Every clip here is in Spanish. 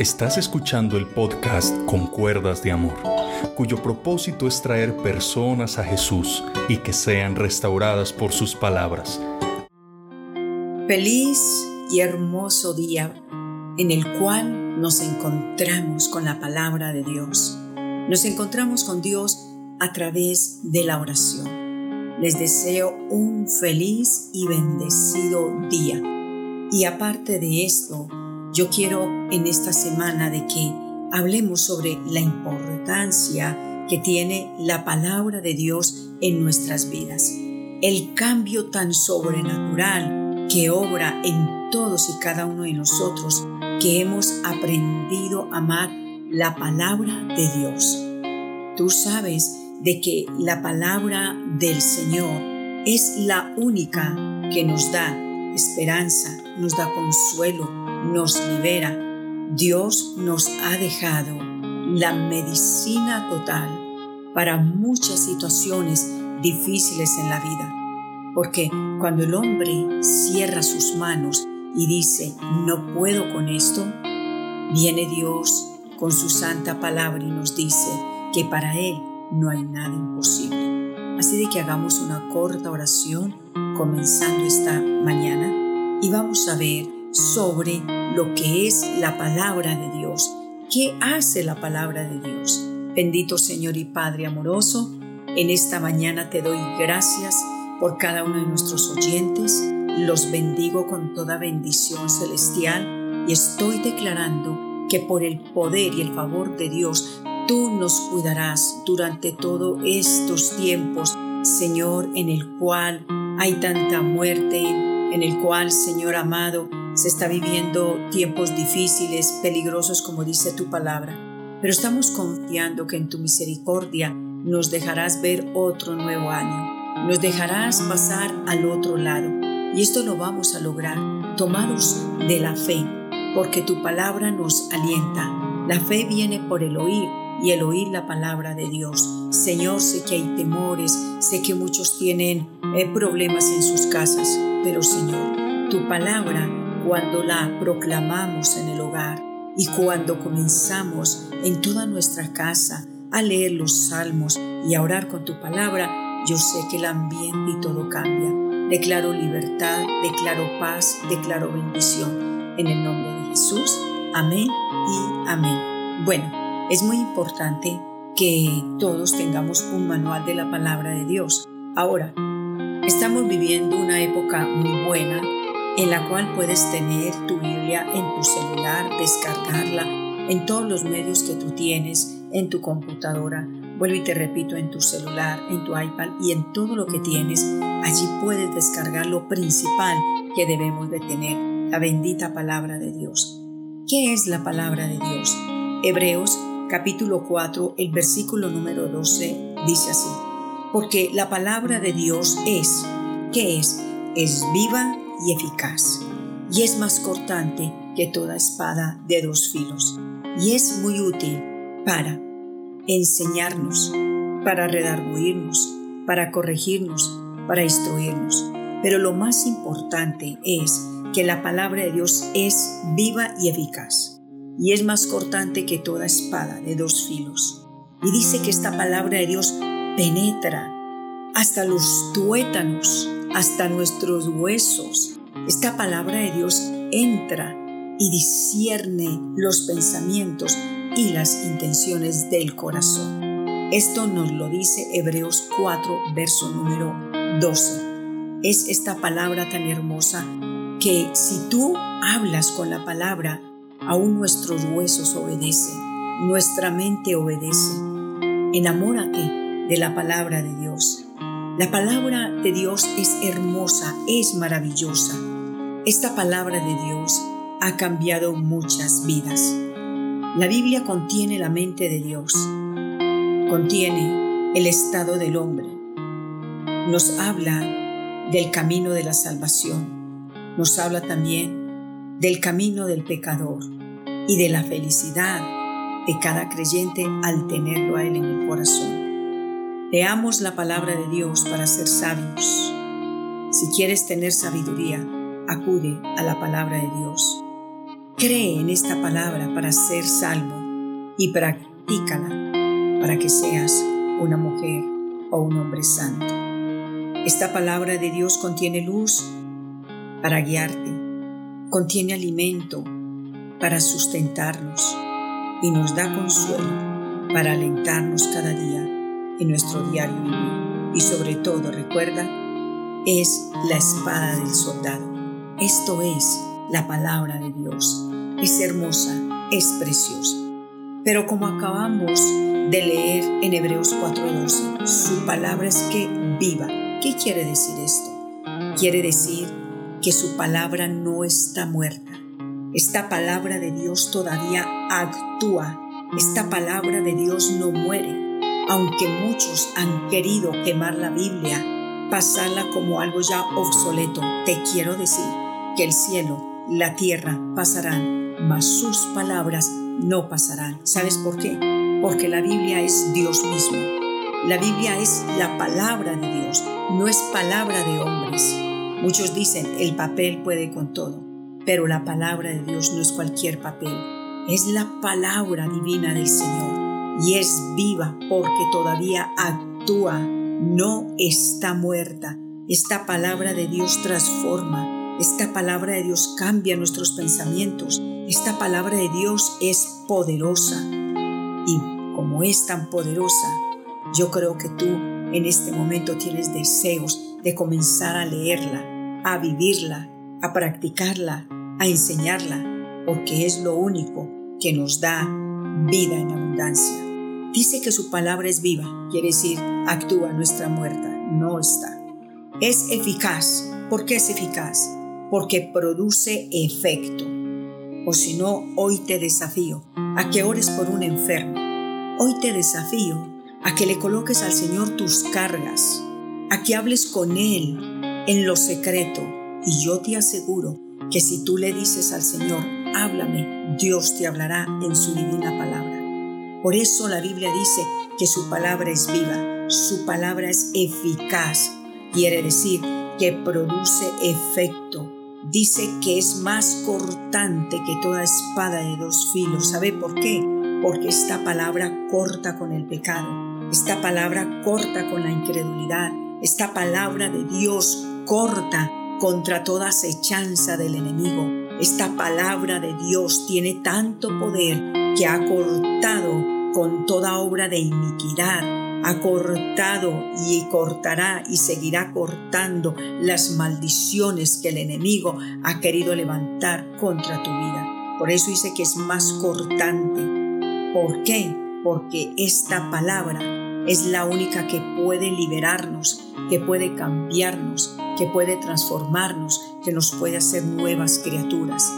Estás escuchando el podcast Con Cuerdas de Amor, cuyo propósito es traer personas a Jesús y que sean restauradas por sus palabras. Feliz y hermoso día en el cual nos encontramos con la palabra de Dios. Nos encontramos con Dios a través de la oración. Les deseo un feliz y bendecido día. Y aparte de esto, yo quiero en esta semana de que hablemos sobre la importancia que tiene la palabra de Dios en nuestras vidas. El cambio tan sobrenatural que obra en todos y cada uno de nosotros que hemos aprendido a amar la palabra de Dios. Tú sabes de que la palabra del Señor es la única que nos da esperanza, nos da consuelo, nos libera. Dios nos ha dejado la medicina total para muchas situaciones difíciles en la vida. Porque cuando el hombre cierra sus manos y dice, no puedo con esto, viene Dios con su santa palabra y nos dice que para Él no hay nada imposible. Así de que hagamos una corta oración comenzando esta mañana y vamos a ver sobre lo que es la palabra de Dios. ¿Qué hace la palabra de Dios? Bendito Señor y Padre amoroso, en esta mañana te doy gracias por cada uno de nuestros oyentes. Los bendigo con toda bendición celestial y estoy declarando que por el poder y el favor de Dios tú nos cuidarás durante todos estos tiempos, Señor, en el cual hay tanta muerte, en el cual, Señor amado, se está viviendo tiempos difíciles, peligrosos, como dice tu palabra. Pero estamos confiando que en tu misericordia nos dejarás ver otro nuevo año. Nos dejarás pasar al otro lado. Y esto lo vamos a lograr tomados de la fe, porque tu palabra nos alienta. La fe viene por el oír y el oír la palabra de Dios. Señor, sé que hay temores, sé que muchos tienen eh, problemas en sus casas, pero Señor, tu palabra cuando la proclamamos en el hogar y cuando comenzamos en toda nuestra casa a leer los salmos y a orar con tu palabra, yo sé que el ambiente y todo cambia. Declaro libertad, declaro paz, declaro bendición. En el nombre de Jesús. Amén y amén. Bueno, es muy importante que todos tengamos un manual de la palabra de Dios. Ahora, estamos viviendo una época muy buena en la cual puedes tener tu Biblia en tu celular, descargarla en todos los medios que tú tienes, en tu computadora, vuelvo y te repito, en tu celular, en tu iPad y en todo lo que tienes. Allí puedes descargar lo principal que debemos de tener, la bendita palabra de Dios. ¿Qué es la palabra de Dios? Hebreos capítulo 4, el versículo número 12 dice así, porque la palabra de Dios es, ¿qué es? Es viva y eficaz, y es más cortante que toda espada de dos filos, y es muy útil para enseñarnos, para redarguirnos, para corregirnos, para instruirnos. Pero lo más importante es que la palabra de Dios es viva y eficaz, y es más cortante que toda espada de dos filos. Y dice que esta palabra de Dios penetra hasta los tuétanos, hasta nuestros huesos. Esta palabra de Dios entra y discierne los pensamientos y las intenciones del corazón. Esto nos lo dice Hebreos 4, verso número 12. Es esta palabra tan hermosa que si tú hablas con la palabra, aún nuestros huesos obedecen, nuestra mente obedece. Enamórate de la palabra de Dios. La palabra de Dios es hermosa, es maravillosa. Esta palabra de Dios ha cambiado muchas vidas. La Biblia contiene la mente de Dios, contiene el estado del hombre, nos habla del camino de la salvación, nos habla también del camino del pecador y de la felicidad de cada creyente al tenerlo a Él en el corazón. Leamos la palabra de Dios para ser sabios. Si quieres tener sabiduría, acude a la palabra de Dios. Cree en esta palabra para ser salvo y practícala para que seas una mujer o un hombre santo. Esta palabra de Dios contiene luz para guiarte, contiene alimento para sustentarnos y nos da consuelo para alentarnos cada día en nuestro diario. Y sobre todo, recuerda, es la espada del soldado. Esto es la palabra de Dios. Es hermosa, es preciosa. Pero como acabamos de leer en Hebreos 4:12, su palabra es que viva. ¿Qué quiere decir esto? Quiere decir que su palabra no está muerta. Esta palabra de Dios todavía actúa. Esta palabra de Dios no muere. Aunque muchos han querido quemar la Biblia, pasarla como algo ya obsoleto, te quiero decir que el cielo, la tierra pasarán, mas sus palabras no pasarán. ¿Sabes por qué? Porque la Biblia es Dios mismo. La Biblia es la palabra de Dios, no es palabra de hombres. Muchos dicen, el papel puede con todo, pero la palabra de Dios no es cualquier papel, es la palabra divina del Señor y es viva porque todavía actúa, no está muerta. Esta palabra de Dios transforma, esta palabra de Dios cambia nuestros pensamientos, esta palabra de Dios es poderosa y como es tan poderosa, yo creo que tú en este momento tienes deseos de comenzar a leerla, a vivirla, a practicarla, a enseñarla, porque es lo único que nos da vida en abundancia. Dice que su palabra es viva, quiere decir, actúa nuestra muerta, no está. Es eficaz. ¿Por qué es eficaz? Porque produce efecto. O si no, hoy te desafío a que ores por un enfermo. Hoy te desafío a que le coloques al Señor tus cargas, a que hables con Él en lo secreto. Y yo te aseguro que si tú le dices al Señor, háblame, Dios te hablará en su divina palabra. Por eso la Biblia dice que su palabra es viva, su palabra es eficaz, quiere decir que produce efecto. Dice que es más cortante que toda espada de dos filos. ¿Sabe por qué? Porque esta palabra corta con el pecado, esta palabra corta con la incredulidad, esta palabra de Dios corta contra toda acechanza del enemigo. Esta palabra de Dios tiene tanto poder que ha cortado con toda obra de iniquidad, ha cortado y cortará y seguirá cortando las maldiciones que el enemigo ha querido levantar contra tu vida. Por eso dice que es más cortante. ¿Por qué? Porque esta palabra es la única que puede liberarnos, que puede cambiarnos, que puede transformarnos, que nos puede hacer nuevas criaturas.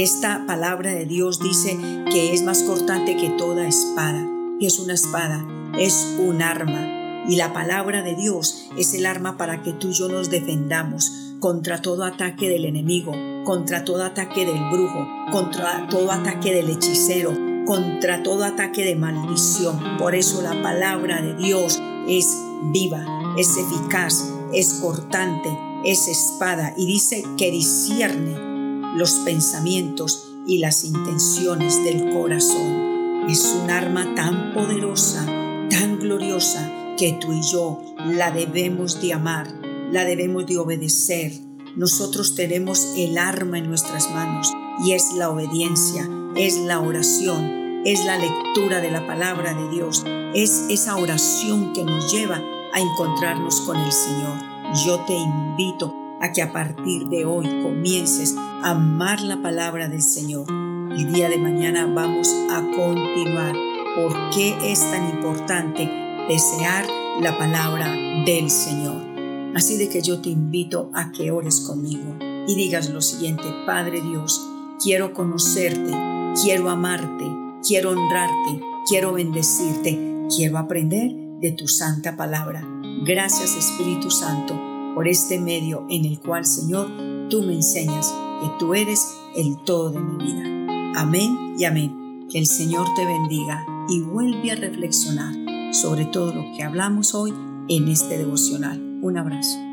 Esta palabra de Dios dice que es más cortante que toda espada. Y es una espada, es un arma. Y la palabra de Dios es el arma para que tú y yo nos defendamos contra todo ataque del enemigo, contra todo ataque del brujo, contra todo ataque del hechicero, contra todo ataque de maldición. Por eso la palabra de Dios es viva, es eficaz, es cortante, es espada y dice que discierne los pensamientos y las intenciones del corazón. Es un arma tan poderosa, tan gloriosa, que tú y yo la debemos de amar, la debemos de obedecer. Nosotros tenemos el arma en nuestras manos y es la obediencia, es la oración, es la lectura de la palabra de Dios, es esa oración que nos lleva a encontrarnos con el Señor. Yo te invito a que a partir de hoy comiences a amar la palabra del Señor. El día de mañana vamos a continuar. ¿Por qué es tan importante desear la palabra del Señor? Así de que yo te invito a que ores conmigo y digas lo siguiente, Padre Dios, quiero conocerte, quiero amarte, quiero honrarte, quiero bendecirte, quiero aprender de tu santa palabra. Gracias Espíritu Santo por este medio en el cual, Señor, tú me enseñas que tú eres el todo de mi vida. Amén y amén. Que el Señor te bendiga y vuelve a reflexionar sobre todo lo que hablamos hoy en este devocional. Un abrazo.